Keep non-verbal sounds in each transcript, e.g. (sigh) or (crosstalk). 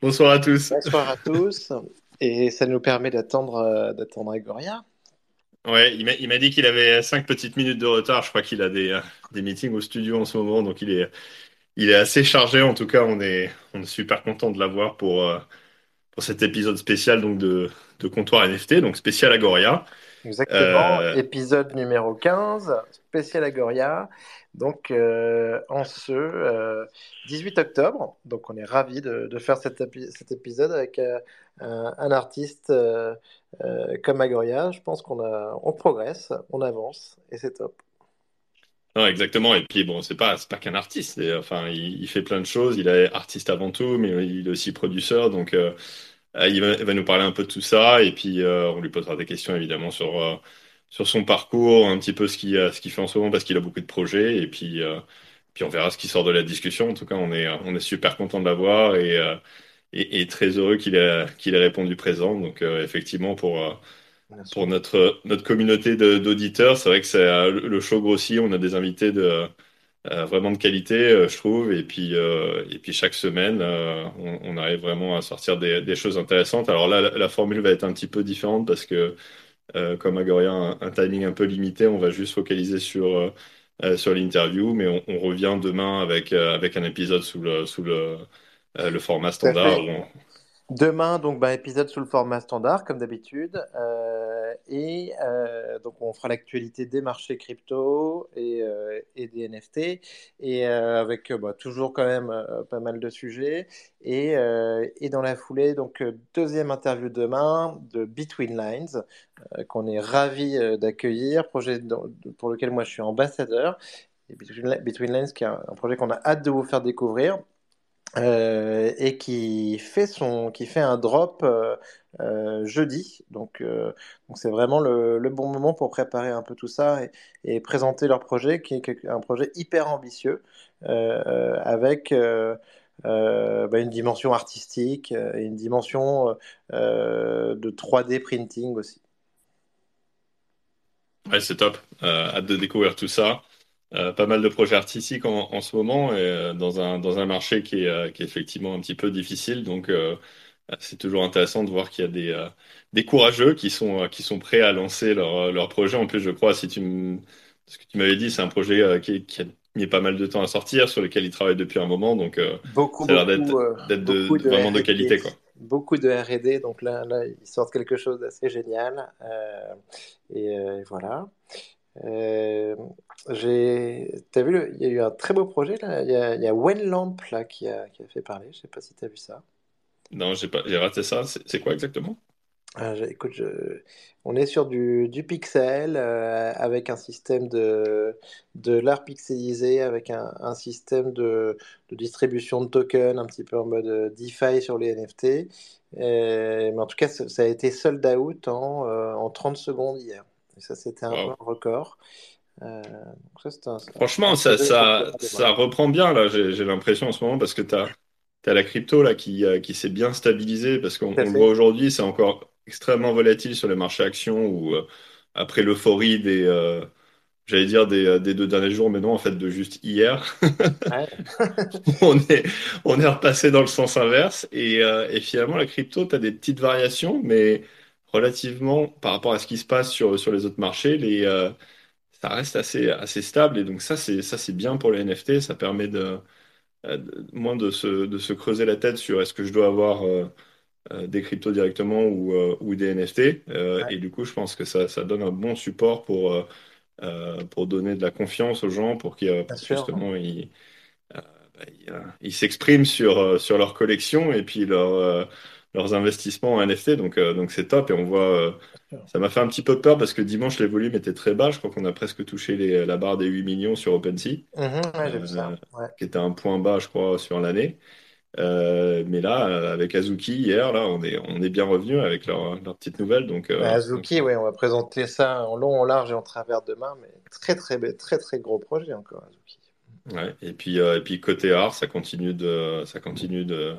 Bonsoir à tous. Bonsoir à tous. Et ça nous permet d'attendre euh, d'attendre Agoria. Ouais, il m'a, il m'a dit qu'il avait cinq petites minutes de retard. Je crois qu'il a des, euh, des meetings au studio en ce moment, donc il est, il est assez chargé. En tout cas, on est, on est super content de l'avoir pour, euh, pour cet épisode spécial donc de, de Comptoir NFT, donc spécial Agoria. Exactement, Euh, épisode numéro 15, spécial Agoria. Donc, euh, en ce euh, 18 octobre, donc on est ravis de, de faire cet, épi- cet épisode avec euh, un, un artiste euh, euh, comme Agoria. Je pense qu'on on progresse, on avance et c'est top. Non, exactement. Et puis bon, c'est pas, pas qu'un artiste. Enfin, il, fait plein de choses. Il est artiste avant tout, mais il est aussi producteur. Donc, euh, euh, il va, nous parler un peu de tout ça. Et puis, euh, on lui posera des questions évidemment sur, sur son parcours, un petit peu ce qu'il, ce qu'il fait en ce moment parce qu'il a beaucoup de projets. Et puis, puis on verra ce qui sort de la discussion. En tout cas, on est, on est super content de l'avoir et, et, et très heureux qu'il ait, qu'il ait répondu présent. Donc, effectivement, pour, pour notre, notre communauté d'auditeurs, c'est vrai que c'est, euh, le show grossit. On a des invités de, euh, vraiment de qualité, euh, je trouve. Et puis, euh, et puis chaque semaine, on, on arrive vraiment à sortir des, des choses intéressantes. Alors là, la, la formule va être un petit peu différente parce que, comme Agoria a un, un timing un peu limité, on va juste focaliser sur, sur l'interview, mais on, on revient demain avec, avec un épisode sous le, sous le, le format standard. fait. où on- Demain, donc, bah, épisode sous le format standard, comme d'habitude. Euh, et euh, donc, on fera l'actualité des marchés crypto et, euh, et des NFT. Et avec bah, toujours quand même pas mal de sujets. Et, et dans la foulée, donc, deuxième interview demain de Between Lines, qu'on est ravi d'accueillir, projet pour lequel moi je suis ambassadeur. Et Between Lines, qui est un projet qu'on a hâte de vous faire découvrir euh, et qui fait son, qui fait un drop euh, euh, jeudi. Donc, donc c'est vraiment le, bon moment pour préparer un peu tout ça et, présenter leur projet, qui est un projet hyper ambitieux avec bah, une dimension artistique et une dimension de 3D printing aussi. Ouais, c'est top. Hâte de découvrir tout ça. Euh, pas mal de projets artistiques en, en ce moment et euh, dans un, dans un marché qui est, euh, qui est effectivement un petit peu difficile. Donc, c'est toujours intéressant de voir qu'il y a des, des courageux qui sont, qui sont prêts à lancer leur, leur projet. En plus, je crois, si tu me- ce que tu m'avais dit, c'est un projet qui, qui a mis pas mal de temps à sortir, sur lequel ils travaillent depuis un moment. Donc, Beaucoup, ça a l'air d'être, de, beaucoup de- de vraiment de qualité, quoi. beaucoup de R&D. Donc là, là, ils sortent quelque chose d'assez génial. Euh, et euh, voilà. Euh, j'ai, t'as vu, le- il y a eu un très beau projet là. Il y a, il y a Wenlamp là qui a, qui a fait parler. Je sais pas si tu as vu ça. Non, j'ai pas, j'ai raté ça. C'est c'est quoi exactement? Je- écoute, je- on est sur du, du pixel euh, avec un système de, de l'art pixelisé, avec un, un système de, de distribution de tokens, un petit peu en mode euh, DeFi sur les NFT. Euh, mais en tout cas, ça, ça a été sold out en, euh, en 30 secondes hier. Et ça, c'était un peu Wow. un record. Euh, donc ça, c'est un, un- Franchement, un ça, ça, ça reprend bien, là, j'ai j'ai l'impression en ce moment, parce que tu as, la crypto là, qui, euh, qui s'est bien stabilisée, parce qu'on on le voit aujourd'hui, c'est encore extrêmement volatile sur les marchés actions, où euh, après l'euphorie des, euh, j'allais dire des, des deux derniers jours, mais non, en fait, de juste hier, (laughs) (laughs) on est, on est repassé dans le sens inverse, et, euh, et finalement, la crypto, tu as des petites variations, mais relativement, par rapport à ce qui se passe sur, sur les autres marchés, les... euh, ça reste assez, assez stable. Et donc ça c'est ça c'est bien pour les NFT, ça permet de, euh, de- moins de se, de se creuser la tête sur est-ce que je dois avoir euh, euh, des cryptos directement ou, euh, ou des NFT Euh, Ouais, et du coup je pense que ça, ça donne un bon support pour, euh, euh, pour donner de la confiance aux gens pour qu'ils euh, bien pour que sûr. justement ils euh, bah, ils, euh, ils s'expriment sur, euh, sur leur collection et puis leur, euh, leurs investissements en NFT donc euh, donc c'est top et on voit euh, ça m'a fait un petit peu peur parce que dimanche, les volumes étaient très bas. Je crois qu'on a presque touché les- la barre des 8 millions sur OpenSea, Mhm, ouais, euh, ça. Ouais. qui était un point bas, je crois, sur l'année. Mais là, avec Azuki, hier, là, on est, on est bien revenu avec leur, leur petite nouvelle. Donc, euh, donc Azuki, ouais, on va présenter ça en long, en large et en travers demain, mais très très très très, très gros projet encore, Azuki. ouais. Et puis, et puis côté art, ça continue de, ça continue de,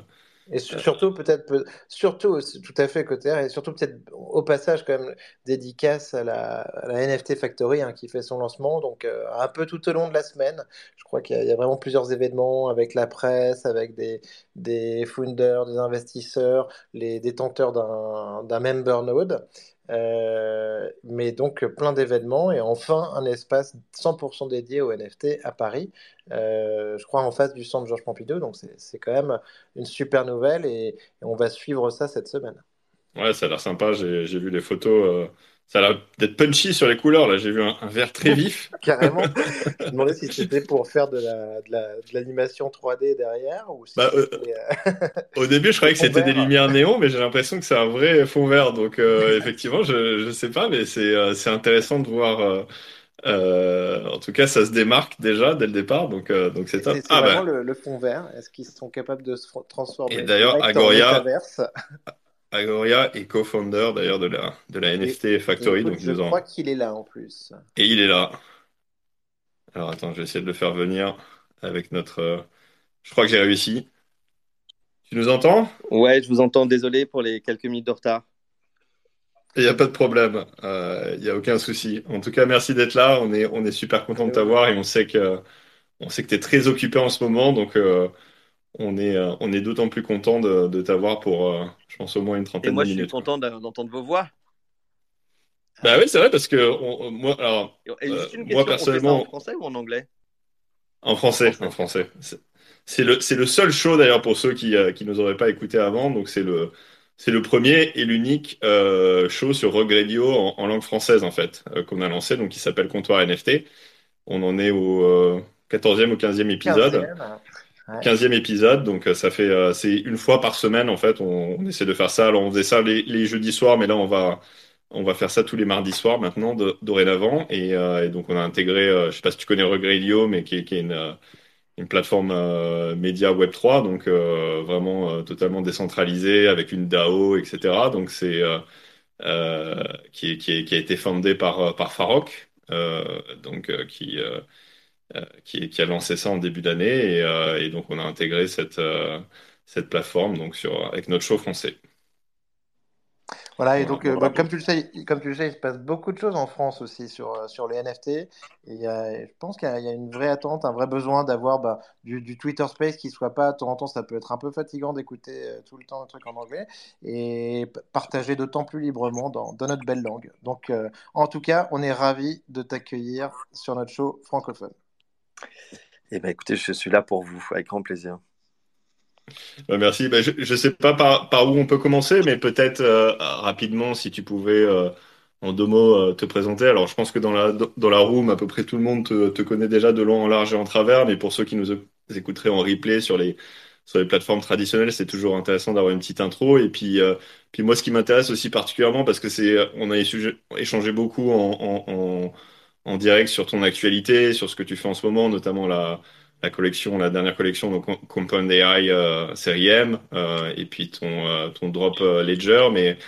Et surtout, peut-être, surtout, tout à fait, côté et surtout, peut-être, au passage, quand même, dédicace à la, NFT Factory hein, qui fait son lancement, donc euh, un peu tout au long de la semaine. Je crois qu'il y, a vraiment plusieurs événements avec la presse, avec des, des founders, des investisseurs, les détenteurs d'un member node. Euh, mais donc plein d'événements et enfin un espace 100% dédié au NFT à Paris, euh, je crois en face du centre Georges Pompidou, donc c'est quand même une super nouvelle et, on va suivre ça cette semaine. Ouais, ça a l'air sympa, j'ai vu les photos. Euh, ça a l'air d'être punchy sur les couleurs. Là, j'ai vu un, vert très (laughs) vif. Carrément. (laughs) Je me demandais si c'était pour faire de l'animation la, de 3D derrière. Ou bah, euh, au début, je croyais (laughs) que c'était des lumières néon, mais j'ai l'impression que c'est un vrai fond vert. Donc, euh, effectivement, je ne sais pas, mais c'est euh, intéressant de voir. en tout cas, ça se démarque déjà dès le départ, donc donc c'est top. C'est ah, vraiment bah. le, fond vert. Est-ce qu'ils sont capables de se transformer Et d'ailleurs, Agoria, Agoria est co-founder d'ailleurs de la, de la NFT Factory. donc je crois qu'il est là en plus. Et il est là. Alors attends, je vais essayer de le faire venir avec notre. Euh, je crois que j'ai réussi. Tu nous entends? Ouais, je vous entends. Désolé pour les quelques minutes de retard. Il n'y a pas de problème, euh, il n'y a aucun souci. En tout cas, merci d'être là. On est, on est super content de t'avoir et on sait que, on sait que tu es très occupé en ce moment. Donc, euh, on est, euh, on est d'autant plus content de, t'avoir pour, euh, je pense, au moins une trentaine de minutes. moi, je suis content d'entendre vos voix. Bah oui, c'est vrai, parce que moi, alors, euh, moi personnellement. en français ou en anglais? En français, en français. C'est le, le seul show d'ailleurs pour ceux qui ne nous auraient pas écouté avant. Donc c'est le, c'est le premier et l'unique show sur Rogue Radio en, langue française en fait qu'on a lancé, donc qui s'appelle Comptoir NFT. On en est au 14e ou 15e épisode. 15e épisode, donc euh, ça fait euh, c'est une fois par semaine en fait. On, essaie de faire ça. Alors on faisait ça les, jeudis soirs, mais là on va on va faire ça tous les mardis soirs maintenant dorénavant. Et, euh, donc on a intégré, je sais pas si tu connais Regradio, mais qui, est une une plateforme média Web 3, donc vraiment totalement décentralisée avec une DAO, etc. Donc c'est qui, qui, qui, a été fondé par par Farok, donc qui euh, qui, a lancé ça en début d'année et, euh, donc on a intégré cette, euh, cette plateforme donc sur, avec notre show français. Voilà, et donc, bah, comme, tu le sais, comme tu le sais, il se passe beaucoup de choses en France aussi sur, sur les NFT. Et je pense qu'il y, a une vraie attente, un vrai besoin d'avoir bah, du, Twitter Space qui soit pas, de temps en temps, ça peut être un peu fatigant d'écouter tout le temps un truc en anglais, et partager d'autant plus librement dans, dans, notre belle langue. Donc, en tout cas, on est ravis de t'accueillir sur notre show francophone. Eh ben, écoutez, je suis là pour vous, avec grand plaisir. Bah, merci. Bah, je ne sais pas par, où on peut commencer, mais peut-être euh, rapidement, si tu pouvais, euh, en deux mots, euh, te présenter. Alors, je pense que dans la, dans la room, à peu près tout le monde te, te, connaît déjà de long en large et en travers, mais pour ceux qui nous écouteraient en replay sur les, sur les plateformes traditionnelles, c'est toujours intéressant d'avoir une petite intro. Et puis, puis moi, ce qui m'intéresse aussi particulièrement, parce que c'est, on a échangé beaucoup en direct sur ton actualité, sur ce que tu fais en ce moment, notamment la, la collection, la dernière collection, donc Compound AI euh, série M, euh, et puis ton, euh, ton drop Ledger. Mais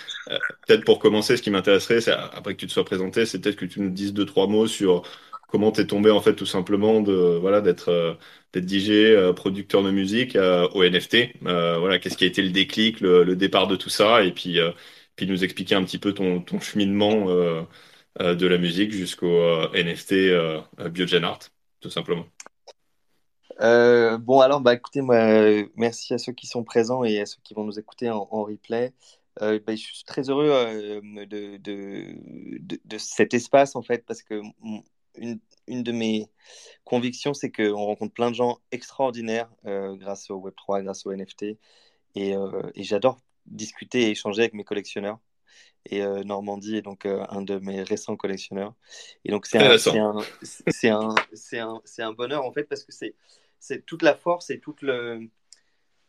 peut-être pour commencer, ce qui m'intéresserait, c'est après que tu te sois présenté, c'est peut-être que tu nous dises deux trois mots sur comment tu es tombé en fait tout simplement de voilà d'être d'être DJ, producteur de musique au NFT. voilà, qu'est-ce qui a été le déclic, le, le, départ de tout ça, et puis puis nous expliquer un petit peu ton, ton cheminement euh, de la musique jusqu'au euh, NFT euh, Biogen Art, tout simplement. bon, alors, bah, écoutez, moi, merci à ceux qui sont présents et à ceux qui vont nous écouter en, replay. Bah, je suis très heureux de, de, de, cet espace, en fait, parce que une, une de mes convictions, c'est qu'on rencontre plein de gens extraordinaires grâce au Web3, grâce au NFT. Et j'adore discuter et échanger avec mes collectionneurs et euh, Normandie est donc euh, un de mes récents collectionneurs. Et donc c'est un, un, un, un, bonheur en fait parce que c'est toute la force et toute le,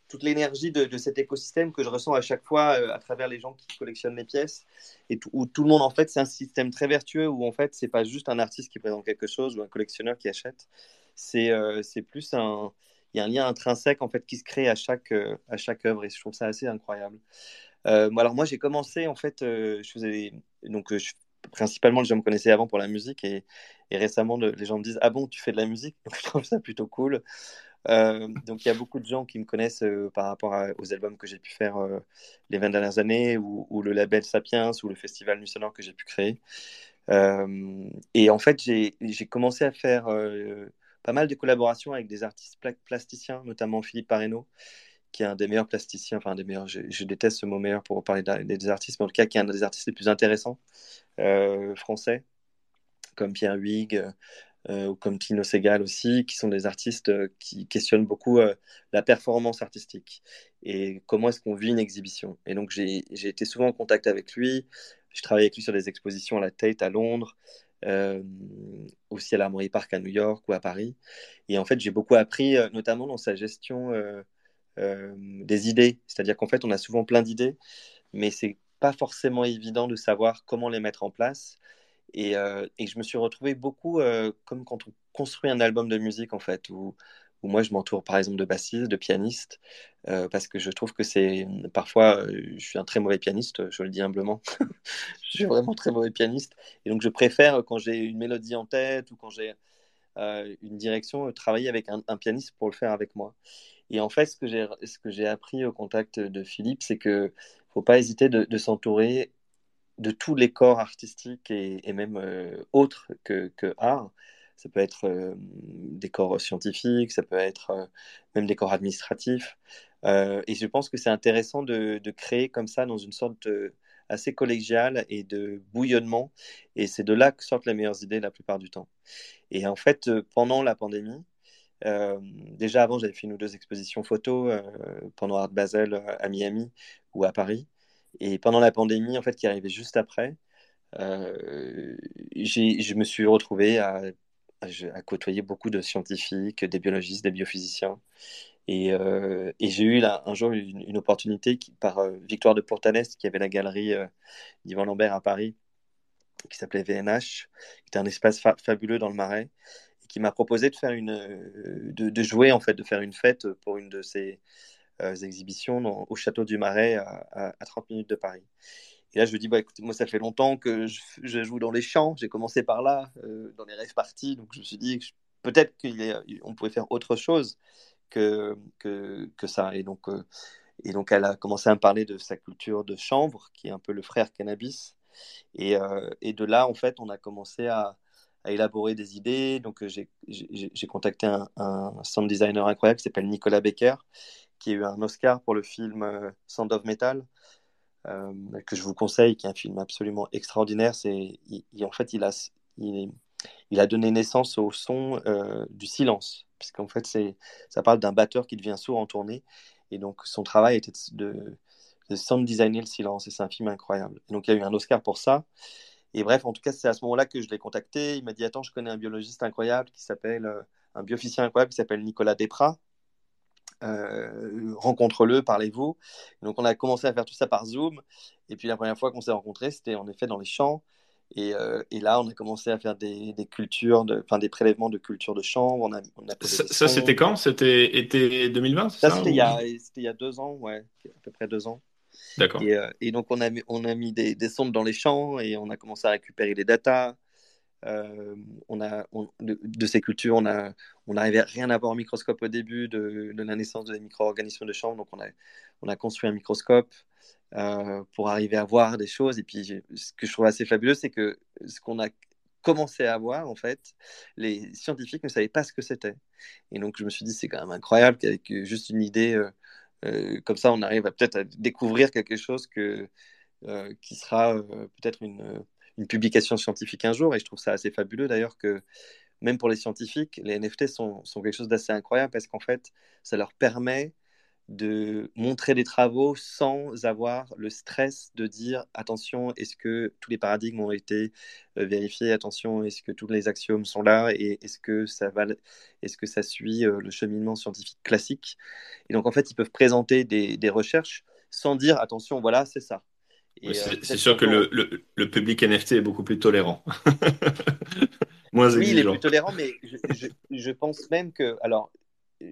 toute l'énergie de, de, cet écosystème que je ressens à chaque fois euh, à travers les gens qui collectionnent les pièces. Et où tout le monde en fait c'est un système très vertueux où en fait c'est pas juste un artiste qui présente quelque chose ou un collectionneur qui achète. C'est c'est plus un il y a un lien intrinsèque en fait qui se crée à chaque à chaque œuvre et je trouve ça assez incroyable alors moi j'ai commencé en fait, euh, je faisais donc euh, principalement les gens me connaissaient avant pour la musique et, récemment les gens me disent ah bon tu fais de la musique donc je trouve ça plutôt cool. Euh, donc il y a beaucoup de gens qui me connaissent euh, par rapport aux albums que j'ai pu faire les 20 dernières années, ou, le label Sapiens, ou le festival Nuit que j'ai pu créer. et en fait, j'ai commencé à faire pas mal de collaborations avec des artistes plasticiens, notamment Philippe Pareno, qui est un des meilleurs plasticiens, enfin des meilleurs, je, déteste ce mot meilleur pour parler des artistes, mais en tout cas qui est un des artistes les plus intéressants français, comme Pierre Huyghe, euh, ou comme Tino Segal aussi, qui sont des artistes euh, qui questionnent beaucoup euh, la performance artistique et comment est-ce qu'on vit une exhibition. Et donc j'ai été souvent en contact avec lui, je travaille avec lui sur des expositions à la Tate à Londres, aussi à l'Armory Park à New York ou à Paris. Et en fait j'ai beaucoup appris, notamment dans sa gestion des idées, c'est-à-dire qu'en fait on a souvent plein d'idées, mais c'est pas forcément évident de savoir comment les mettre en place. Euh, et, je me suis retrouvé beaucoup euh, comme quand on construit un album de musique, en fait, où, moi je m'entoure par exemple de bassistes, de pianistes, euh, parce que je trouve que c'est parfois, je suis un très mauvais pianiste, je le dis humblement, (laughs) je suis vraiment très mauvais pianiste, et donc je préfère quand j'ai une mélodie en tête ou quand j'ai une direction, travailler avec un, pianiste pour le faire avec moi. Et en fait, ce que j'ai appris au contact de Philippe, c'est que faut pas hésiter de, de s'entourer de tous les corps artistiques et, même euh, autres que, que, art. Ça peut être euh, des corps scientifiques, ça peut être euh, même des corps administratifs. et je pense que c'est intéressant de, de, créer comme ça dans une sorte assez collégiale et de bouillonnement. Et c'est de là que sortent les meilleures idées la plupart du temps. Et en fait, pendant la pandémie, déjà avant, j'avais fait une ou deux expositions photos pendant Art Basel à Miami ou à Paris. Et pendant la pandémie, en fait, qui arrivait juste après, euh, je me suis retrouvé à, à, côtoyer beaucoup de scientifiques, des biologistes, des biophysiciens. Et, euh, et j'ai eu un jour une, opportunité par euh, Victoire de Portanès, qui avait la galerie d'Yvan Lambert à Paris, qui s'appelait VNH, qui était un espace fabuleux dans le Marais, et qui m'a proposé de faire une, de, de, jouer en fait, de faire une fête pour une de euh, exhibitions au Château du Marais à, 30 minutes de Paris. Et là, je me dis, bah, écoutez, moi, ça fait longtemps que je, joue dans les champs. J'ai commencé par là, euh, dans les rêves parties. Donc, je me suis dit, peut-être qu'on pouvait faire autre chose que, que, ça. Et donc, euh, et donc, elle a commencé à me parler de sa culture de chanvre, qui est un peu le frère cannabis. Et, et de là, en fait, on a commencé à, élaborer des idées. Donc, j'ai contacté un, un, sound designer incroyable qui s'appelle Nicolas Becker, qui a eu un Oscar pour le film euh, Sound of Metal, euh, que je vous conseille, qui est un film absolument extraordinaire. C'est, en fait, il a, il, a donné naissance au son euh, du silence, puisqu'en fait, ça parle d'un batteur qui devient sourd en tournée. Et donc, son travail était de, de sound designer le silence. Et c'est un film incroyable. Et donc, il y a eu un Oscar pour ça. Et bref, en tout cas, c'est à ce moment-là que je l'ai contacté. Il m'a dit Attends, je connais un biologiste incroyable qui s'appelle, un biophysicien incroyable qui s'appelle Nicolas Desprats. Euh, rencontre-le, parlez-vous. Donc on a commencé à faire tout ça par Zoom. Et puis la première fois qu'on s'est rencontrés, c'était en effet dans les champs. Et, euh, et, là, on a commencé à faire des, des cultures, de, enfin des prélèvements de culture de chambre. On a, on a ça, c'était quand? C'était été 2020 Ça, c'était il, il, y a deux ans, ouais, à peu près deux ans. D'accord. Et, euh, et, donc, on a, on a mis des, des, sondes dans les champs et on a commencé à récupérer les datas. Euh, on a, de, ces cultures, on a, on n'arrivait rien à voir au microscope au début de, la naissance des micro-organismes de champ, donc on a, on a construit un microscope euh, pour arriver à voir des choses. Et puis, ce que je trouve assez fabuleux, c'est que ce qu'on a commencé à voir, en fait, les scientifiques ne savaient pas ce que c'était. Et donc, je me suis dit, c'est quand même incroyable qu'avec juste une idée euh, comme ça, on arrive peut-être à découvrir quelque chose qui sera peut-être une publication scientifique un jour. Et je trouve ça assez fabuleux d'ailleurs que même pour les scientifiques, les NFT sont quelque chose d'assez incroyable parce qu'en fait, ça leur permet de montrer des travaux sans avoir le stress de dire attention, est-ce que tous les paradigmes ont été euh, vérifiés Attention, est-ce que tous les axiomes sont là Et est-ce que ça va, est-ce que ça suit euh, le cheminement scientifique classique? Et donc en fait, ils peuvent présenter des, des recherches sans dire attention, voilà, c'est ça. Euh, c'est sûr que le, le, public NFT est beaucoup plus tolérant. (laughs) Moins oui, il est plus tolérant, mais je, je, pense même que. Alors,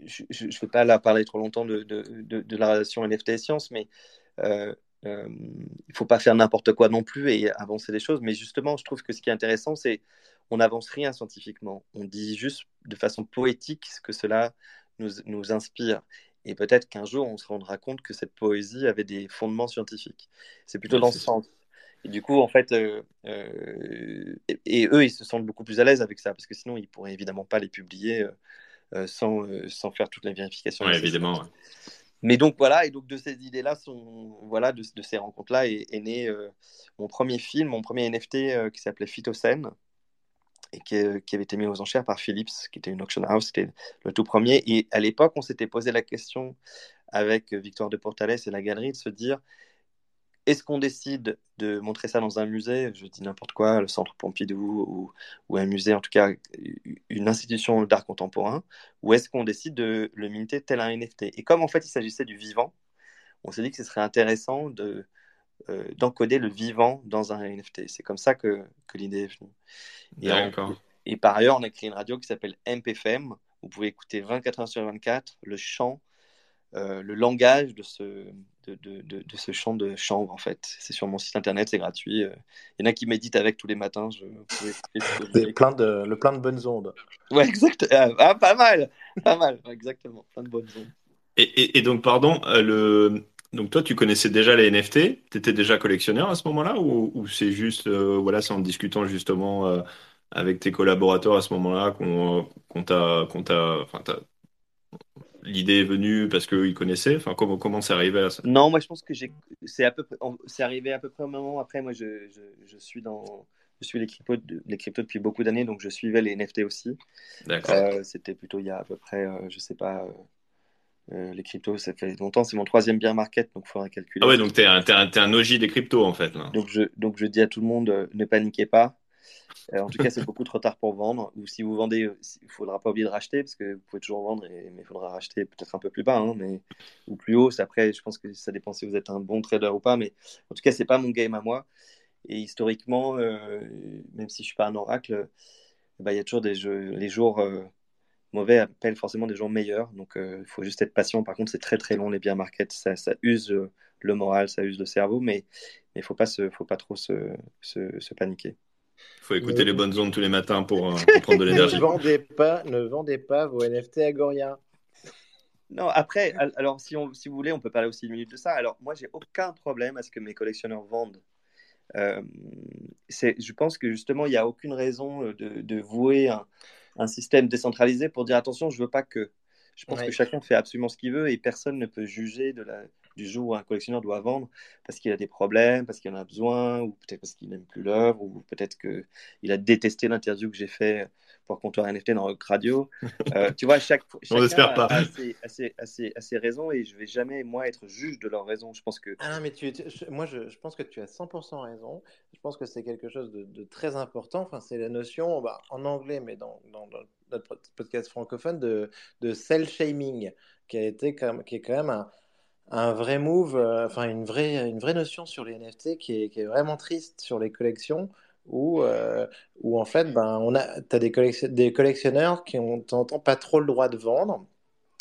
je ne vais pas là parler trop longtemps de, de, de, la relation NFT et science, mais euh, euh, il ne faut pas faire n'importe quoi non plus et avancer des choses. Mais justement, je trouve que ce qui est intéressant, c'est on n'avance rien scientifiquement. On dit juste de façon poétique ce que cela nous, nous inspire. Et peut-être qu'un jour, on se rendra compte que cette poésie avait des fondements scientifiques. C'est plutôt dans ce sens. Et du coup, en fait, euh, euh, et, eux, ils se sentent beaucoup plus à l'aise avec ça, parce que sinon, ils pourraient évidemment pas les publier euh, sans, sans faire toute la vérification. Oui, évidemment. Mais donc voilà, et donc de ces idées-là, sont, voilà, de, de ces rencontres-là est, né mon premier film, mon premier NFT qui s'appelait Phytocène, et qui, qui, avait été mis aux enchères par Philips, qui était une auction house, c'était le tout premier. Et à l'époque, on s'était posé la question avec Victoire de Portales et la galerie de se dire est-ce qu'on décide de montrer ça dans un musée? Je dis n'importe quoi, le Centre Pompidou ou, un musée, en tout cas une institution d'art contemporain, ou est-ce qu'on décide de le minter tel un NFT Et comme en fait il s'agissait du vivant, on s'est dit que ce serait intéressant de, euh, d'encoder le vivant dans un NFT. C'est comme ça que, que l'idée est venue. Et, et, par ailleurs, on a créé une radio qui s'appelle MPFM. Vous pouvez écouter 24 heures sur 24 le chant, euh, le langage de ce, de, de, de, ce chant de chambre, en fait. C'est sur mon site internet, c'est gratuit. Euh, il y en a qui méditent avec tous les matins. Je, plein de, le plein de bonnes ondes. Ouais, exact. Ah, ah, pas mal. Pas mal, exactement. Plein de bonnes ondes. Et, et, et donc, pardon, euh, le... donc toi, tu connaissais déjà les NFT Tu étais déjà collectionneur à ce moment-là Ou, ou c'est juste, euh, voilà, c'est en discutant justement avec tes collaborateurs à ce moment-là qu'on qu t'a. Enfin, l'idée est venue parce qu'ils connaissaient Enfin, comment comment c'est arrivé à ça? Non, moi je pense que c'est à peu c'est arrivé à peu près au moment après. Moi, je, je, suis dans je suis les cryptos, les cryptos depuis beaucoup d'années, donc je suivais les NFT aussi. D'accord. Euh, c'était plutôt il y a à peu près, euh, je sais pas. Euh, les cryptos, ça fait longtemps, c'est mon troisième bear market, donc il faudra calculer. Ah ouais, donc tu es, un, un OG des cryptos en fait. Donc, je, donc je dis à tout le monde, ne paniquez pas, euh, en tout cas, c'est beaucoup trop tard pour vendre. Ou si vous vendez, euh, il ne faudra pas oublier de racheter, parce que vous pouvez toujours vendre, mais il faudra racheter peut-être un peu plus bas, hein, mais, ou plus haut. Après, je pense que ça dépend si vous êtes un bon trader ou pas, mais en tout cas, ce n'est pas mon game à moi. Et historiquement, euh, même si je ne suis pas un oracle, bah, il y a toujours les jours mauvais appellent forcément des jours meilleurs. Donc, il faut juste être patient. Par contre, c'est très très long les biens market. Ça, ça use le moral, ça use le cerveau, mais il ne faut, pas trop se paniquer. Il faut écouter les bonnes ondes tous les matins pour, euh, prendre de (laughs) l'énergie. ne, vendez pas, ne vendez pas vos NFT à Goria. Non, après, alors si, on, si vous voulez, on peut parler aussi une minute de ça. Alors, moi, j'ai aucun problème à ce que mes collectionneurs vendent. Euh, je pense que justement, il n'y a aucune raison euh, de, de vouer un, un, système décentralisé pour dire attention, je veux pas que. Je pense que chacun fait absolument ce qu'il veut et personne ne peut juger de la, du jour où un collectionneur doit vendre parce qu'il a des problèmes, parce qu'il en a besoin, ou peut-être parce qu'il n'aime plus l'œuvre, ou peut-être qu'il a détesté l'interview que j'ai fait pour Comptoir NFT dans Rock Radio. (laughs) Euh, tu vois, chaque, On espère pas. A, ses, raisons et je vais jamais, moi, être juge de leurs raisons. Je pense que. Ah non, mais tu, moi, je, je, pense que tu as 100% raison. Je pense que c'est quelque chose de, très important. Enfin, c'est la notion, bah, en anglais, mais dans, dans, notre podcast francophone, de, de cell-shaming, qui, a été, qui est quand même un un vrai move, euh, enfin une vraie, une vraie notion sur les NFT qui est, qui est vraiment triste sur les collections, où, euh, où en fait, ben, on a, as des, des collectionneurs qui ont temps pas trop le droit de vendre.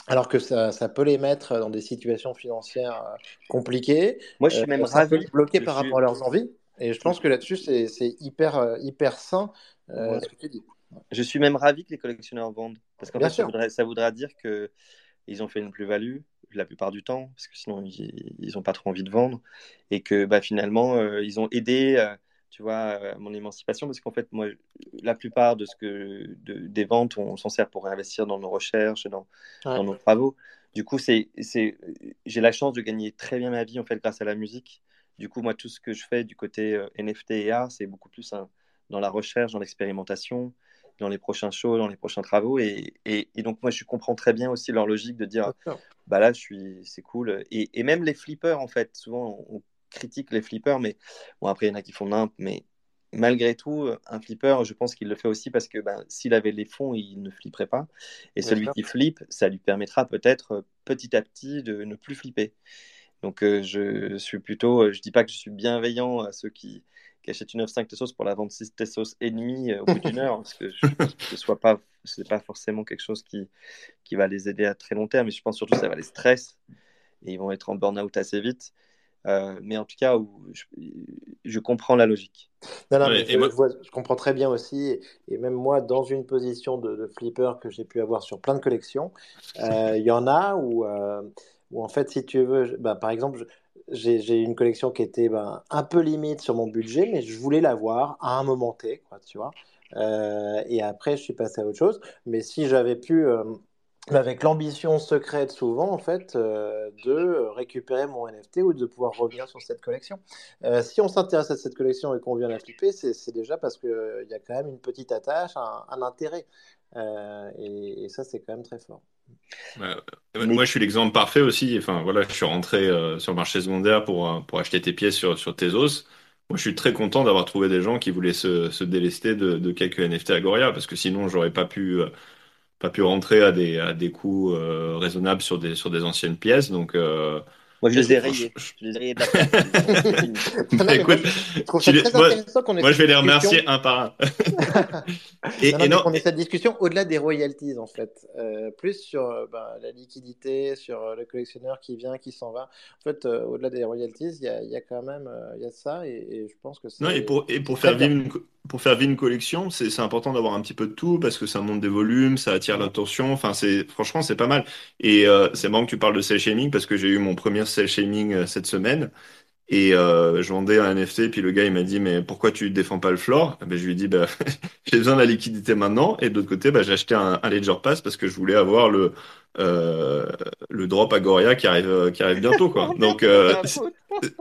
Alors que ça, ça, peut les mettre dans des situations financières euh, compliquées. Moi, je suis même ravi. bloqué par rapport à leurs envies. Et je pense que là-dessus, c'est hyper, hyper sain ce que tu dis. Je suis même ravi que les collectionneurs vendent. Parce qu'en fait, ça voudrait, ça voudra dire qu'ils ont fait une plus-value, la plupart du temps, parce que sinon ils n'ont pas trop envie de vendre, et que bah, finalement euh, ils ont aidé, euh, tu vois, à mon émancipation, parce qu'en fait moi, la plupart de ce que des ventes, on s'en sert pour investir dans nos recherches, dans, dans nos travaux. Du coup, c'est, j'ai la chance de gagner très bien ma vie en fait grâce à la musique. Du coup, moi, tout ce que je fais du côté euh, NFT et art, c'est beaucoup plus dans la recherche, dans l'expérimentation, dans les prochains shows, dans les prochains travaux. Et, et, donc, moi, je comprends très bien aussi leur logique de dire, bah là, je suis, c'est cool. Et, et, même les flippers, en fait, souvent, on critique les flippers, mais bon, après, il y en a qui font nimp, mais malgré tout, un flipper, je pense qu'il le fait aussi parce que ben, s'il avait les fonds, il ne flipperait pas. Et celui qui flippe, ça lui permettra peut-être petit à petit de ne plus flipper. Donc, euh, je suis plutôt, je dis pas que je suis bienveillant à ceux qui, qui achète une 9,5 Tessos pour la vente 6 Tessos et demi euh, au bout d'une heure, parce que je ce soit pas, c'est pas forcément quelque chose qui, qui va les aider à très long terme, mais je pense surtout que ça va les stresser et ils vont être en burn-out assez vite. mais en tout cas, je, comprends la logique. Non, non, je, comprends très bien aussi. Et, même moi, dans une position de, flipper que j'ai pu avoir sur plein de collections, il y en a où, où, en fait, si tu veux, bah, par exemple, j'ai une collection qui était ben, un peu limite sur mon budget, mais je voulais l'avoir à un moment T, tu vois. Euh, et après, je suis passé à autre chose. Mais si j'avais pu, euh, avec l'ambition secrète souvent, en fait, euh, de récupérer mon NFT ou de pouvoir revenir sur cette collection. si on s'intéresse à cette collection et qu'on vient la flipper, c'est déjà parce qu'il y a quand même une petite attache, un, intérêt. Et, ça, c'est quand même très fort. Moi, je suis l'exemple parfait aussi. Enfin, voilà, je suis rentré sur le marché secondaire pour, pour acheter tes pièces sur, sur Tezos. Moi, je suis très content d'avoir trouvé des gens qui voulaient se, se délester de, de, quelques NFT Agoria, parce que sinon, j'aurais pas pu, euh, pas pu rentrer à des, à des coûts euh, raisonnables sur des, sur des anciennes pièces. Donc, euh, moi, je les ai rayés. Je les ai rayés de la (laughs) Écoute, je trouve ça très moi, intéressant qu'on ait Moi, je vais les remercier un par un. (laughs) et, non, et non, on ait cette discussion au-delà des royalties, en fait. Euh, plus sur euh, bah, la liquidité, sur euh, le collectionneur qui vient, qui s'en va. En fait, euh, au-delà des royalties, il y a, y a, quand même il y a ça. Et, et, je pense que c'est. Non, et pour, et pour faire vivre une, pour faire vivre une collection, c'est important d'avoir un petit peu de tout parce que ça monte des volumes, ça attire l'attention. Enfin, c'est franchement, c'est pas mal. Et euh, c'est marrant que tu parles de cel shaming parce que j'ai eu mon premier cel shaming euh, cette semaine. Et euh, je vendais un NFT, puis le gars il m'a dit mais pourquoi tu défends pas le floor? Ben, Je lui ai dit bah, (laughs) j'ai besoin de la liquidité maintenant. Et de l'autre côté, bah, j'ai acheté un, un, Ledger Pass parce que je voulais avoir le euh, le drop Agoria qui arrive qui arrive bientôt quoi. (laughs) Donc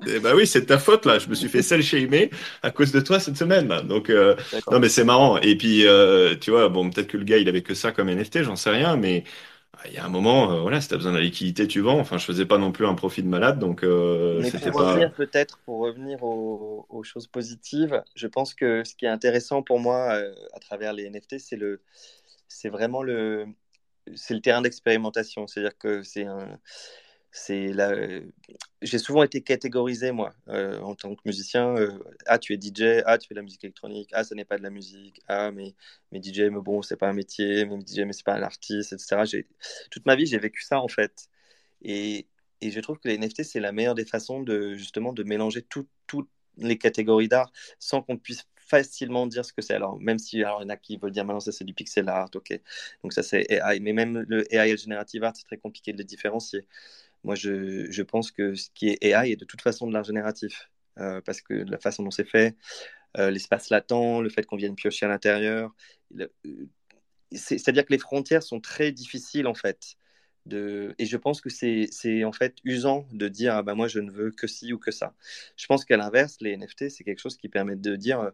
euh, bah oui c'est ta faute là. Je me suis fait sell shamer à cause de toi cette semaine là. Donc euh, non mais c'est marrant. Et puis euh, tu vois bon peut-être que le gars il avait que ça comme NFT, j'en sais rien, mais il y a un moment, euh, voilà, si tu as besoin de la liquidité, tu vends. Enfin, je faisais pas non plus un profit de malade, donc euh, c'était pas. Revenir, peut-être pour revenir aux, choses positives, je pense que ce qui est intéressant pour moi à travers les NFT, c'est le, c'est vraiment le, c'est le terrain d'expérimentation. C'est-à-dire que c'est un, c'est la... j'ai souvent été catégorisé moi euh, en tant que musicien euh, ah tu es DJ ah tu fais de la musique électronique ah ça n'est pas de la musique ah mais mais DJ mais bon c'est pas un métier mais DJ mais c'est pas un artiste etc toute ma vie j'ai vécu ça en fait et, et je trouve que les NFT c'est la meilleure des façons de justement de mélanger toutes les catégories d'art sans qu'on puisse facilement dire ce que c'est. Alors, même si alors, il y en a qui veulent dire maintenant ça c'est du pixel art, ok. Donc ça c'est AI. Mais même le AI et le generative art, c'est très compliqué de les différencier. Moi, je, pense que ce qui est AI est de toute façon de l'art génératif, euh, parce que la façon dont c'est fait, euh, l'espace latent, le fait qu'on vienne piocher à l'intérieur, euh, c'est-à-dire que les frontières sont très difficiles en fait. Et je pense que c'est en fait usant de dire bah moi je ne veux que ci ou que ça. Je pense qu'à l'inverse, les NFT, c'est quelque chose qui permet de dire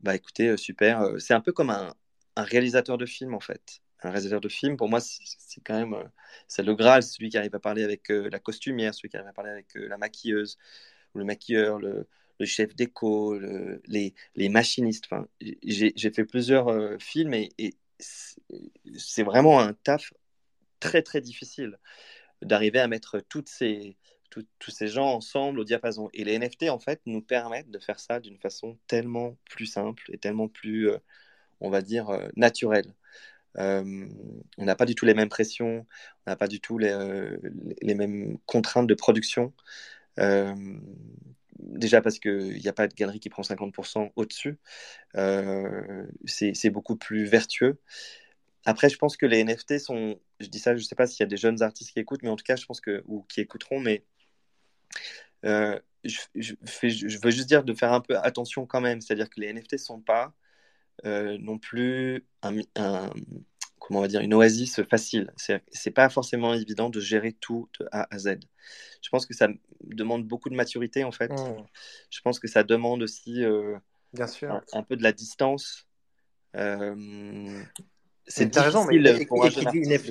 bah écoutez, super, c'est un peu comme un réalisateur de film en fait un réalisateur de film, pour moi, c'est quand même euh, c'est le Graal, celui qui arrive à parler avec euh, la costumière, celui qui arrive à parler avec euh, la maquilleuse, le maquilleur, le, chef d'éco, les, les, machinistes. Enfin, j'ai fait plusieurs films et, c'est vraiment un taf très très difficile d'arriver à mettre ces, tous ces gens ensemble au diapason. Et les NFT, en fait, nous permettent de faire ça d'une façon tellement plus simple et tellement plus, on va dire, naturelle. Euh, on n'a pas du tout les mêmes pressions, on n'a pas du tout les, euh, mêmes contraintes de production. Euh, déjà parce qu'il n'y a pas de galerie qui prend 50% au-dessus. c'est beaucoup plus vertueux. Après, je pense que les NFT sont, je dis ça, je ne sais pas s'il y a des jeunes artistes qui écoutent, mais en tout cas, je pense que, ou qui écouteront, mais je, je, veux juste dire de faire un peu attention quand même. C'est-à-dire que les NFT ne sont pas non plus un, comment on va dire, une oasis facile. C'est pas forcément évident de gérer tout de A à Z. Je pense que ça demande beaucoup de maturité en fait. Mmh. Je pense que ça demande aussi euh, Bien sûr. Un, peu de la distance. Euh, c'est raison, mais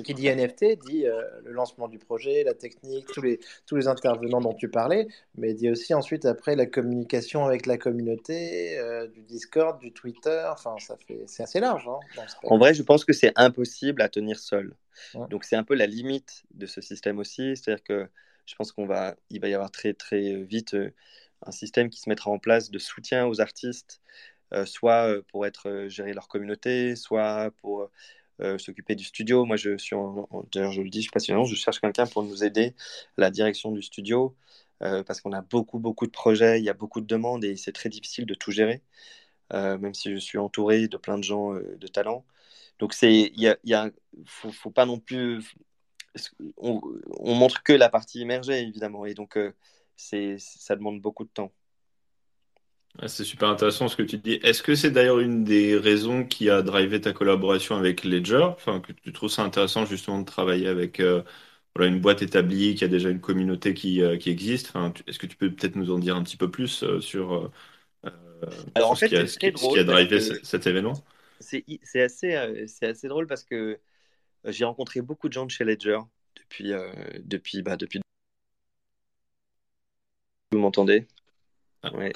qui, dit, NFT dit euh, le lancement du projet, la technique, tous les, tous les intervenants dont tu parlais, mais dit aussi ensuite après la communication avec la communauté, euh, du Discord, du Twitter, enfin ça fait c'est assez large. Hein, en vrai, je pense que c'est impossible à tenir seul. Donc c'est un peu la limite de ce système aussi, c'est-à-dire que je pense qu'on va, il va y avoir très très vite euh, un système qui se mettra en place de soutien aux artistes soit euh, pour être euh, gérer leur communauté, soit pour s'occuper du studio. Moi, je suis, d'ailleurs, je le dis, je suis passionnant, je cherche quelqu'un pour nous aider à la direction du studio. parce qu'on a beaucoup, beaucoup de projets, il y a beaucoup de demandes et c'est très difficile de tout gérer, même si je suis entouré de plein de gens de talent. Donc, il y a, y a faut, pas non plus. On, on, montre que la partie immergée, évidemment, et donc ça demande beaucoup de temps. C'est super intéressant ce que tu dis. Est-ce que c'est d'ailleurs une des raisons qui a drivé ta collaboration avec Ledger? Enfin, que tu trouves ça intéressant justement de travailler avec euh, voilà, une boîte établie, qui a déjà une communauté qui, euh, qui existe? Enfin, Est-ce que tu peux peut-être nous en dire un petit peu plus euh, sur, Alors, en fait, ce, qui a, ce qui a drivé cet événement? C'est assez, c'est assez drôle parce que j'ai rencontré beaucoup de gens de chez Ledger depuis, depuis, bah, depuis vous m'entendez ah. ouais.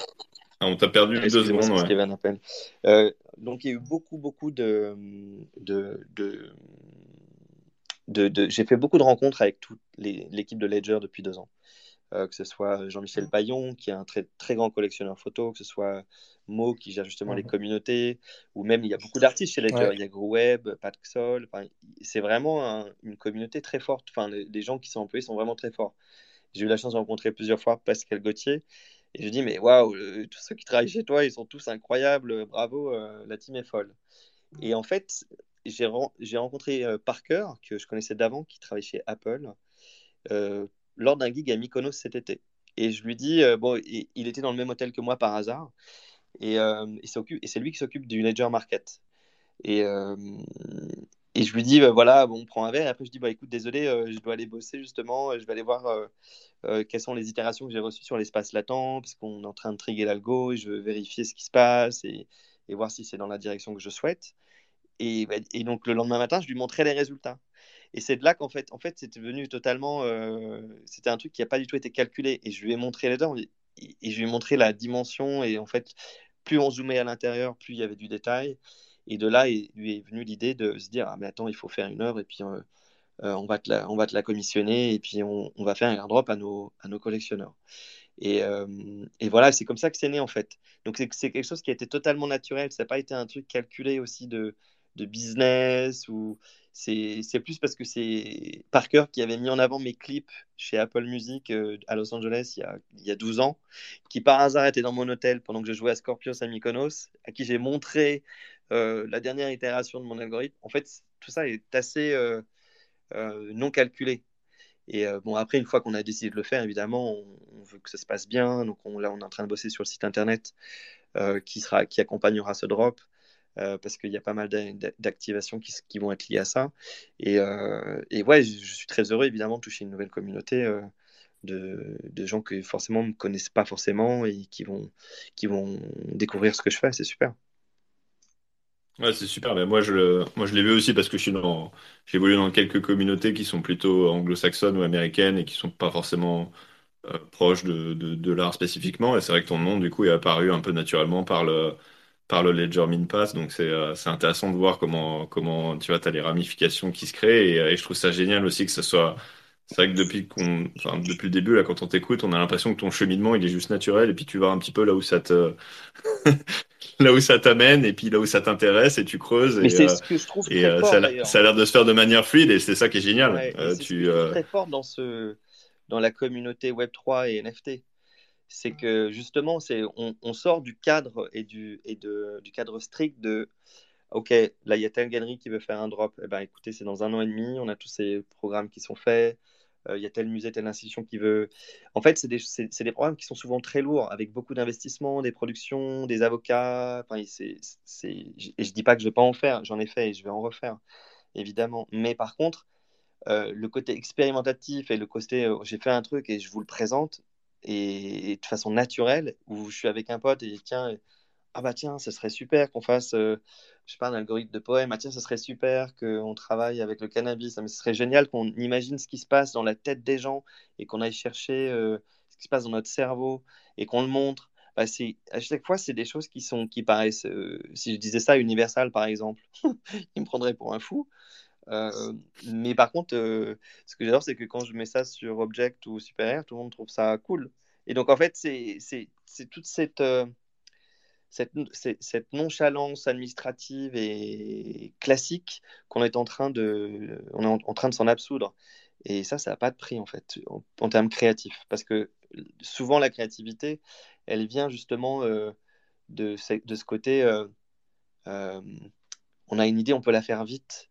Ah, On t'a perdu deux secondes. Ouais. Euh, donc il y a eu beaucoup, beaucoup de, de, de, de, j'ai fait beaucoup de rencontres avec toute l'équipe de Ledger depuis deux ans. Euh, que ce soit Jean-Michel Paillon, qui est un très, très grand collectionneur photo, que ce soit Mo, qui gère justement les mhm. communautés, ou même il y a beaucoup d'artistes chez Ledger. Il y a GrooWeb, Pat Xol. c'est vraiment une communauté très forte. Enfin, les, les, gens qui sont employés sont vraiment très forts. J'ai eu la chance de rencontrer plusieurs fois Pascal Gauthier. Et je dis, mais waouh, euh, tous ceux qui travaillent chez toi, ils sont tous incroyables, euh, bravo, euh, la team est folle. Et en fait, j'ai rencontré Parker, que je connaissais d'avant, qui travaille chez Apple, lors d'un gig à Mykonos cet été. Et je lui dis, bon, il, était dans le même hôtel que moi par hasard, et, et c'est lui qui s'occupe du Ledger Market. Et, et je lui dis, bah, voilà, bon, on prend un verre. Et après, je dis, bah, écoute, désolé, euh, je dois aller bosser justement. Euh, je vais aller voir euh, quelles sont les itérations que j'ai reçues sur l'espace latent, parce qu'on est en train de triguer l'algo et je veux vérifier ce qui se passe et, et voir si c'est dans la direction que je souhaite. Et, bah, et, donc, le lendemain matin, je lui montrais les résultats. Et c'est de là qu'en fait, en fait c'était venu totalement. c'était un truc qui n'a pas du tout été calculé. Et je lui ai montré les dents. Et je lui ai montré la dimension. Et en fait, plus on zoomait à l'intérieur, plus il y avait du détail. Et de là, lui est venue l'idée de se dire, ah mais attends, il faut faire une œuvre et puis euh, euh, on, va te la, on va te la commissionner et puis on, va faire un airdrop à nos, à nos collectionneurs. Et, euh, et voilà, c'est comme ça que c'est né en fait. Donc c'est quelque chose qui a été totalement naturel, ça n'a pas été un truc calculé aussi de, de business ou c'est plus parce que c'est Parker qui avait mis en avant mes clips chez Apple Music à Los Angeles il y, a, il y, a, 12 ans, qui par hasard était dans mon hôtel pendant que je jouais à Scorpios à Mykonos, à qui j'ai montré la dernière itération de mon algorithme, en fait, tout ça est assez euh, euh, non calculé. Et bon, après, une fois qu'on a décidé de le faire, évidemment, on, veut que ça se passe bien. Donc on, là, on est en train de bosser sur le site internet qui, sera, qui accompagnera ce drop. parce qu'il y a pas mal d'activations qui, vont être liées à ça. Et, et ouais, je, suis très heureux évidemment de toucher une nouvelle communauté de, de, gens qui forcément ne me connaissent pas forcément et qui vont, qui vont découvrir ce que je fais. C'est super. Ouais, c'est super. Mais moi, je moi, je l'ai vu aussi parce que je suis dans, j'ai évolué dans quelques communautés qui sont plutôt anglo-saxonnes ou américaines et qui sont pas forcément euh, proches de, de, l'art spécifiquement. Et c'est vrai que ton nom, du coup, est apparu un peu naturellement par le, par le Ledger Pass. Donc, c'est euh, c'est intéressant de voir comment, comment tu vois, as les ramifications qui se créent. Et, et je trouve ça génial aussi que ce soit. C'est vrai que depuis qu'on, enfin, depuis le début, là, quand on t'écoute, on a l'impression que ton cheminement, il est juste naturel, et puis tu vas un petit peu là où ça te, (laughs) là où ça t'amène et puis là où ça t'intéresse et tu creuses. Mais c'est euh, ce que je trouve très euh, fort, ça, a l'air de se faire de manière fluide et c'est ça qui est génial. Euh, tu, ce très fort dans, ce, dans la communauté Web3 et NFT. C'est que justement, c'est, on, on, sort du cadre et, du, et de, du cadre strict de OK, là, il y a telle galerie qui veut faire un drop. Eh ben, écoutez, c'est dans un an et demi, on a tous ces programmes qui sont faits. Euh, il y a tel musée, telle institution qui veut. En fait, c'est des, des, programmes qui sont souvent très lourds, avec beaucoup d'investissements, des productions, des avocats. Enfin, et je dis pas que je ne vais pas en faire, j'en ai fait et je vais en refaire, évidemment. Mais par contre, euh, le côté expérimentatif et le côté euh, j'ai fait un truc et je vous le présente, et, de façon naturelle, où je suis avec un pote et tiens, ah bah tiens, ce serait super qu'on fasse, euh, je sais pas, un algorithme de poème, ah tiens, ce serait super qu'on travaille avec le cannabis, ce serait génial qu'on imagine ce qui se passe dans la tête des gens et qu'on aille chercher euh, ce qui se passe dans notre cerveau et qu'on le montre. Bah, à chaque fois, c'est des choses qui, sont, qui paraissent, euh, si je disais ça Universal par exemple, (laughs) il me prendrait pour un fou. mais par contre, ce que j'adore, c'est que quand je mets ça sur Object ou Super tout le monde trouve ça cool. Et donc, en fait, c'est toute cette cette, nonchalance administrative et classique qu'on est en train de, on est en, train de s'en absoudre. Et ça, ça n'a pas de prix en fait, en, termes créatifs. Parce que souvent la créativité, elle vient justement de, de, ce côté, on a une idée, on peut la faire vite.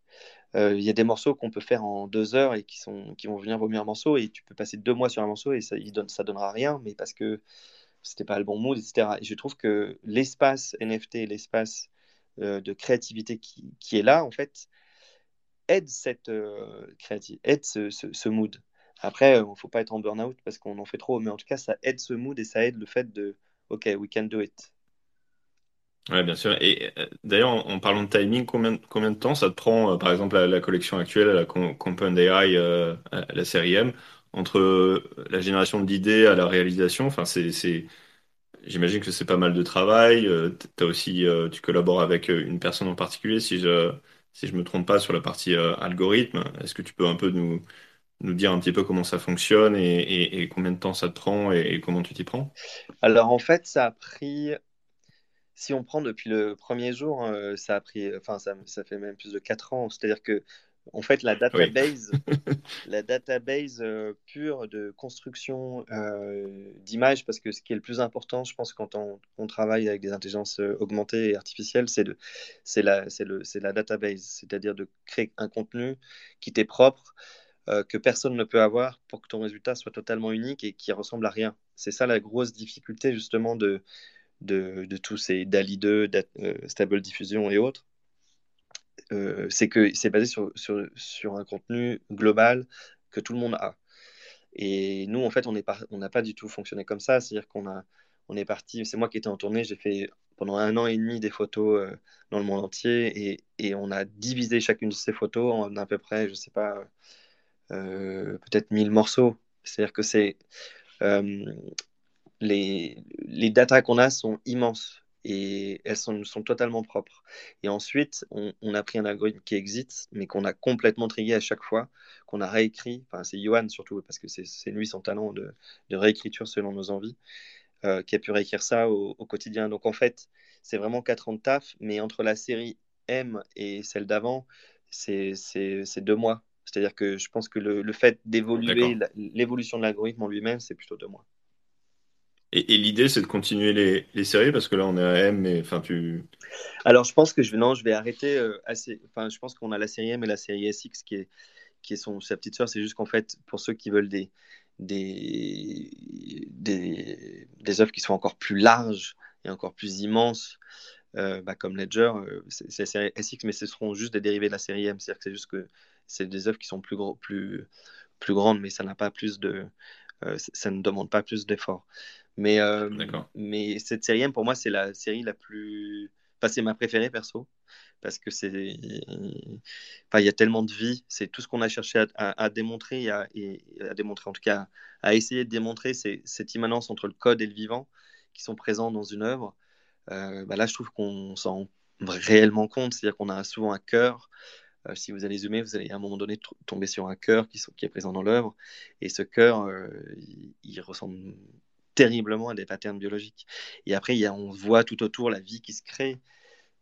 Il y a des morceaux qu'on peut faire en deux heures et qui, sont, qui vont venir vos meilleurs morceaux et tu peux passer deux mois sur un morceau et ça, il donne, donnera rien, mais parce que c'était pas le bon mood, etc. Et je trouve que l'espace NFT, l'espace de créativité qui, qui, est là, en fait, aide cette euh, aide ce, mood. Après, il euh, ne faut pas être en burn-out parce qu'on en fait trop, mais en tout cas, ça aide ce mood et ça aide le fait de OK, we can do it. Oui, bien sûr. Et euh, d'ailleurs, en, parlant de timing, combien, combien de temps ça te prend, par exemple, la, collection actuelle, la Compound AI, la série M, entre la génération d'idées à la réalisation Enfin, c'est, j'imagine que c'est pas mal de travail. as aussi, tu collabores avec une personne en particulier, si je, si je me trompe pas, sur la partie euh, algorithme. Est-ce que tu peux un peu nous, nous dire un petit peu comment ça fonctionne et, combien de temps ça te prend et, comment tu t'y prends? Alors en fait, ça a pris, si on prend depuis le premier jour, euh, ça a pris, enfin ça, ça, fait même plus de 4 ans. C'est-à-dire que en fait, la database, (laughs) la database euh, pure de construction euh, d'images, parce que ce qui est le plus important, je pense, quand on, travaille avec des intelligences euh, augmentées et artificielles, c'est la, la database, c'est-à-dire de créer un contenu qui t'est propre, que personne ne peut avoir pour que ton résultat soit totalement unique et qui ressemble à rien. C'est ça la grosse difficulté, justement, de, de, de tous ces DALI 2, Stable Diffusion et autres euh, c'est que c'est basé sur, sur, un contenu global que tout le monde a. Et nous, en fait, on n'a pas du tout fonctionné comme ça. C'est-à-dire qu'on a, on est parti, c'est moi qui étais en tournée, j'ai fait pendant un an et demi des photos euh, dans le monde entier et, et, on a divisé chacune de ces photos en à peu près, je sais pas, euh, peut-être 1000 morceaux. C'est-à-dire que c'est les, les datas qu'on a sont immenses et elles sont, sont totalement propres. Et ensuite, on, a pris un algorithme qui existe, mais qu'on a complètement trié à chaque fois, qu'on a réécrit. Enfin, c'est Johan surtout, parce que c'est lui son talent de, de, réécriture selon nos envies, euh, qui a pu réécrire ça au, quotidien. Donc en fait, c'est vraiment 4 ans de taf, mais entre la série M et celle d'avant, c'est deux mois. C'est-à-dire que je pense que le, le fait d'évoluer, l'évolution de l'algorithme en lui-même, c'est plutôt deux mois. Et, l'idée, c'est de continuer les, séries parce que là, on est à M, mais enfin, tu. Alors, je pense que non, je vais arrêter euh. Enfin, je pense qu'on a la série M et la série SX qui est, qui est son, sa petite sœur. C'est juste qu'en fait, pour ceux qui veulent des, des, des, des œuvres qui sont encore plus larges et encore plus immenses, euh, bah, comme Ledger, euh, c'est la série SX, mais ce seront juste des dérivés de la série M. C'est-à-dire que c'est juste que c'est des œuvres qui sont plus, gros, plus, plus grandes, mais ça n'a pas plus de. Ça ne demande pas plus d'efforts. Mais, euh, mais cette série M, pour moi, c'est la série la plus. Enfin, c'est ma préférée perso. Parce que c'est. Enfin, il y a tellement de vie. C'est tout ce qu'on a cherché à, démontrer, et à, démontrer, en tout cas, à essayer de démontrer, c'est cette immanence entre le code et le vivant qui sont présents dans une œuvre. Euh, bah là, je trouve qu'on s'en rend réellement compte. C'est-à-dire qu'on a souvent un cœur. Euh, si vous allez zoomer, vous allez à un moment donné tomber sur un cœur qui, est présent dans l'œuvre. Et ce cœur, il, il ressemble terriblement à des patterns biologiques. Et après, on voit tout autour la vie qui se crée.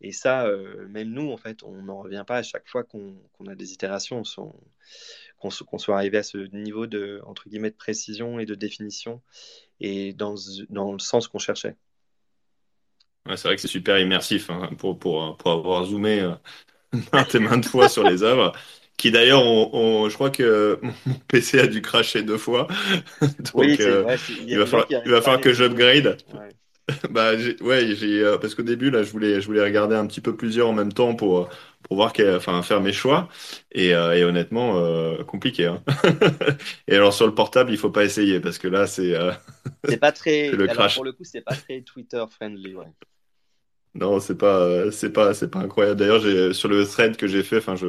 Et ça, euh, même nous, en fait, on n'en revient pas à chaque fois qu'on a des itérations, qu'on soit arrivé à ce niveau de, entre guillemets, de précision et de définition, et dans, le sens qu'on cherchait. C'est vrai que c'est super immersif hein, pour, avoir zoomé euh, (laughs) maintes et maintes fois sur les œuvres qui d'ailleurs, je crois que mon PC a dû cracher deux fois. (laughs) Donc, euh, il, va falloir, il va falloir que j'upgrade. (laughs) bah, ouais, j'ai, euh, parce qu'au début, là, je voulais, je voulais regarder un petit peu plusieurs en même temps pour, pour voir, enfin, faire mes choix. Et, euh, et honnêtement, compliqué. Hein. et alors, sur le portable, il faut pas essayer parce que là, c'est. c'est pas très. le crash. Pour le coup, c'est pas très Twitter friendly. Ouais. Non, c'est pas, c'est pas, c'est pas incroyable. D'ailleurs, j'ai sur le thread que j'ai fait, enfin, je,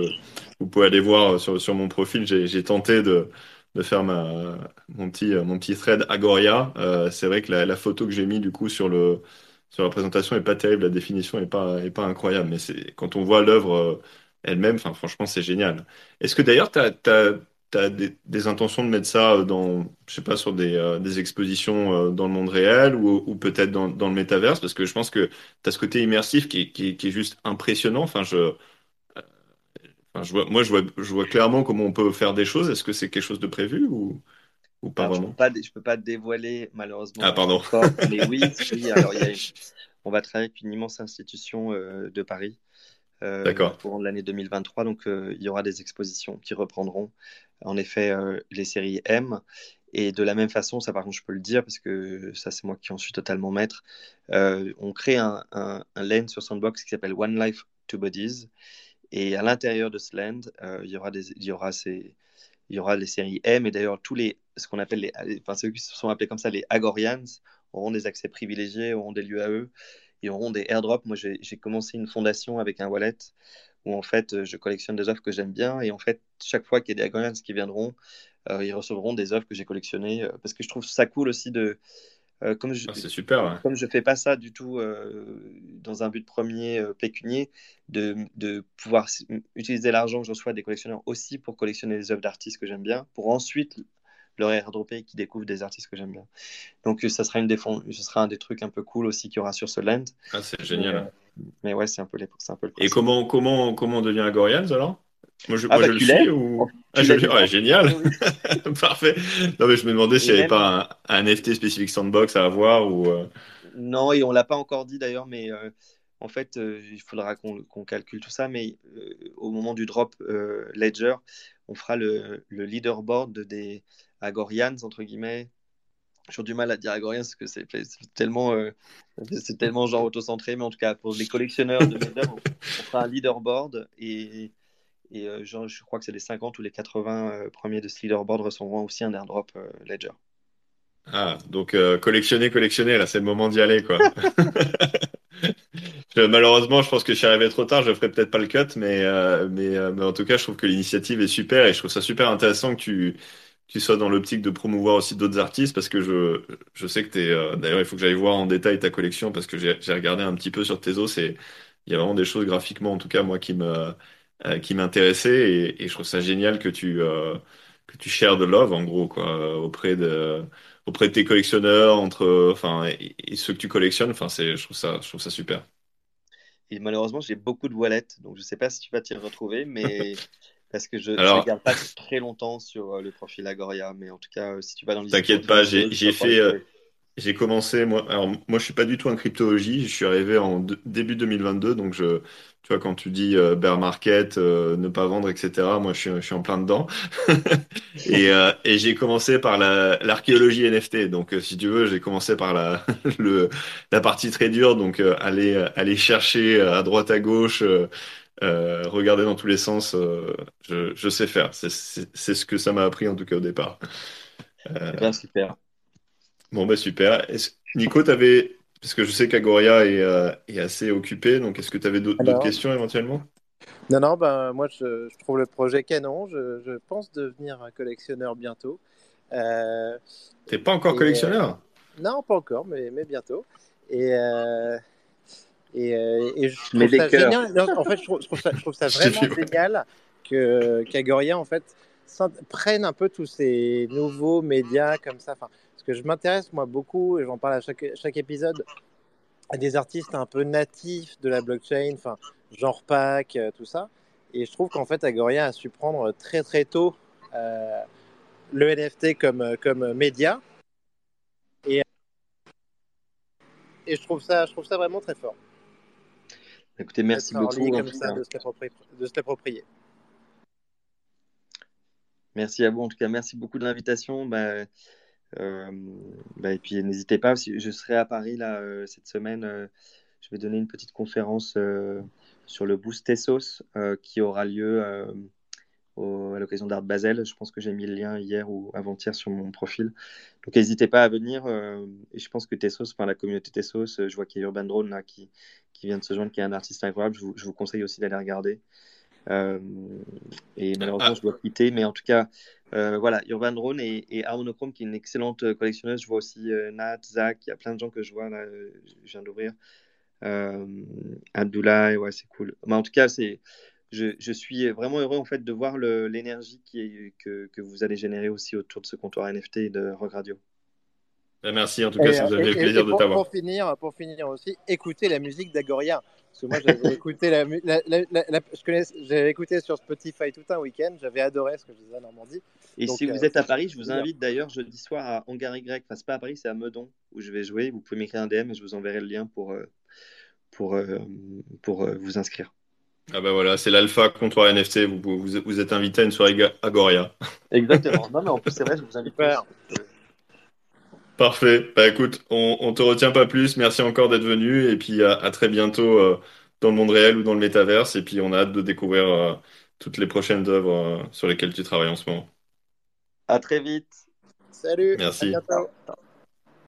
vous pouvez aller voir sur, sur mon profil, j'ai tenté de, de faire ma, mon petit, mon petit thread Agoria. Euh, c'est vrai que la, la photo que j'ai mis du coup sur le, sur la présentation est pas terrible, la définition est pas, est pas incroyable, mais c'est quand on voit l'œuvre euh, elle-même, enfin, franchement, c'est génial. Est-ce que d'ailleurs, tu as, tu as des, intentions de mettre ça dans, je sais pas, sur des, euh, des expositions euh, dans le monde réel ou, ou peut-être dans, dans, le métaverse? Parce que je pense que tu as ce côté immersif qui, qui, qui, est juste impressionnant. Enfin, je, euh, enfin, je vois, moi, je vois, je vois clairement comment on peut faire des choses. Est-ce que c'est quelque chose de prévu ou, ou pas vraiment je peux pas, je peux pas dévoiler malheureusement. Ah pardon. mais oui, (laughs) alors il y a on va travailler avec une immense institution de Paris euh, pour l'année 2023. Donc, euh, il y aura des expositions qui reprendront en effet euh, les séries M. Et de la même façon, ça par contre, je peux le dire parce que ça, c'est moi qui en suis totalement maître. on crée un, un, land sur Sandbox qui s'appelle One Life, Two Bodies. Et à l'intérieur de ce land, il, y aura des, il, y aura ces, il y aura les séries M. Et d'ailleurs, tous les, ce qu'on appelle les, enfin, ceux qui sont appelés comme ça, les Agorians, auront des accès privilégiés, auront des lieux à eux ils auront des airdrops. Moi, j'ai commencé une fondation avec un wallet où en fait, euh, je collectionne des œuvres que j'aime bien et en fait, chaque fois qu'il y a des Agorians qui viendront, euh, ils recevront des œuvres que j'ai collectionnées euh, parce que je trouve ça cool aussi de comme je, ah, c'est super. Comme je fais pas ça du tout dans un but premier pécunier, de, de, pouvoir utiliser l'argent que je reçois des collectionneurs aussi pour collectionner des œuvres d'artistes que j'aime bien, pour ensuite leur airdropper qui découvrent des artistes que j'aime bien. Donc ça sera une des ce sera un des trucs un peu cool aussi qu'il y aura sur ce land. Ah, c'est génial. Mais, ouais, c'est un peu les, un peu le Et comment comment comment on devient Agorians alors? Moi, je, ah, moi, bah, je le suis ou... ah, je ouais, génial. (laughs) (laughs) Parfait. Non, mais je me demandais s'il n'y avait pas un, un, NFT spécifique Sandbox à avoir ou. Euh, non, et on l'a pas encore dit d'ailleurs, mais euh, en fait, euh, il faudra qu'on calcule tout ça. Mais au moment du drop Ledger, on fera le, le leaderboard des, Agorians, entre guillemets. J'ai du mal à dire Agorians parce que c'est tellement, euh, c'est tellement genre auto-centré, mais en tout cas, pour les collectionneurs de mes on, fera un leaderboard et, et euh, genre, je crois que c'est les 50 ou les 80 euh, premiers de ce leaderboard recevront aussi un airdrop Ledger. Ah, donc collectionner, collectionner, là, c'est le moment d'y aller, quoi. (laughs) malheureusement, je pense que je suis arrivé trop tard, je ferai peut-être pas le cut, mais, mais, mais en tout cas, je trouve que l'initiative est super et je trouve ça super intéressant que tu tu sois dans l'optique de promouvoir aussi d'autres artistes parce que je, je sais que tu es. Euh, d'ailleurs, il faut que j'aille voir en détail ta collection parce que j'ai regardé un petit peu sur tes os et il y a vraiment des choses graphiquement, en tout cas, moi, qui me, euh, qui m'intéressaient et, et, je trouve ça génial que tu, euh, que tu shares de love, en gros, quoi, auprès de, auprès de tes collectionneurs, entre, enfin, et, ceux que tu collectionnes. Enfin, c'est, je trouve ça, je trouve ça super. Et malheureusement, j'ai beaucoup de wallets, donc je sais pas si tu vas t'y retrouver, mais (laughs) Parce que je ne regarde pas très longtemps sur euh, le profil Agoria, mais en tout cas, euh, si tu vas dans T'inquiète pas, j'ai fait. Euh, j'ai commencé, moi, alors moi je suis pas du tout en cryptologie, je suis arrivé en début 2022, donc je, tu vois, quand tu dis bear market, ne pas vendre, etc., moi je suis, je suis en plein dedans. (laughs) et, et j'ai commencé par l'archéologie NFT, donc si tu veux, j'ai commencé par la, (laughs) le, la partie très dure, donc aller, aller chercher à droite à gauche euh, regarder dans tous les sens, euh, je, sais faire. C'est ce que ça m'a appris en tout cas au départ. Euh, super. Bon, bah super. Nico, tu avais. Parce que je sais qu'Agoria est, est, assez occupé, donc est-ce que tu avais d'autres questions éventuellement? Non, non, ben, moi je, trouve le projet canon. Je, pense devenir un collectionneur bientôt. T'es pas encore collectionneur? Non, pas encore, mais, mais bientôt. Et, et, euh, et je trouve ça génial. en fait, je trouve, ça, je trouve ça, (laughs) vraiment génial que qu'Agoria en fait prenne un peu tous ces nouveaux médias comme ça. Enfin, que je m'intéresse moi beaucoup et j'en parle à chaque, chaque épisode à des artistes un peu natifs de la blockchain, enfin genre Pack, euh, tout ça. Et je trouve qu'en fait Agoria a su prendre très très tôt euh, le NFT comme comme média. Et, et je trouve ça je trouve ça vraiment très fort. Écoutez, merci beaucoup. Comme ça, de, se l'approprier. Merci à vous. En tout cas, merci beaucoup de l'invitation. Bah, euh, bah, et puis, n'hésitez pas. Je serai à Paris là, euh, cette semaine. Euh, je vais donner une petite conférence sur le Boost Tessos qui aura lieu à l'occasion d'Art Basel. Je pense que j'ai mis le lien hier ou avant-hier sur mon profil. Donc n'hésitez pas à venir. et je pense que Tessos, enfin la communauté Tessos, je vois qu'il y a Urban Drone là, qui vient de se joindre, qui est un artiste incroyable. Je vous, conseille aussi d'aller regarder. Euh, et malheureusement, ah. je dois quitter. Mais en tout cas, euh, voilà, Urban Drone et, et Harmonochrome, qui est une excellente collectionneuse. Je vois aussi euh, Nat, Zach, il y a plein de gens que je vois là, je viens d'ouvrir. Abdullah, ouais, c'est cool. Mais en tout cas, c'est. Je, je, suis vraiment heureux en fait de voir l'énergie que, que vous allez générer aussi autour de ce comptoir NFT et de Rock Radio. Merci en tout cas, si vous avez le plaisir de t'avoir. Pour finir, pour finir aussi, écoutez la musique d'Agoria. Parce que moi, j'avais écouté, la, j'avais écouté sur Spotify tout un week-end. J'avais adoré ce que je disais à Normandie. Et si vous euh, êtes à Paris, je vous invite d'ailleurs jeudi soir à Hangar Y. Enfin, c'est pas à Paris, c'est à Meudon où je vais jouer. Vous pouvez m'écrire un DM et je vous enverrai le lien pour, euh, pour, pour vous inscrire. Ah bah voilà, c'est l'alpha comptoir NFT. Vous, vous, vous, êtes invité à une soirée Agoria. Exactement. Non, mais en plus, c'est vrai, je vous invite. Parfait. Bah écoute, on, on te retient pas plus. Merci encore d'être venu et puis à, très bientôt euh, dans le monde réel ou dans le métaverse. Et puis on a hâte de découvrir euh, toutes les prochaines œuvres euh, sur lesquelles tu travailles en ce moment. À très vite. Salut. Merci. À bientôt.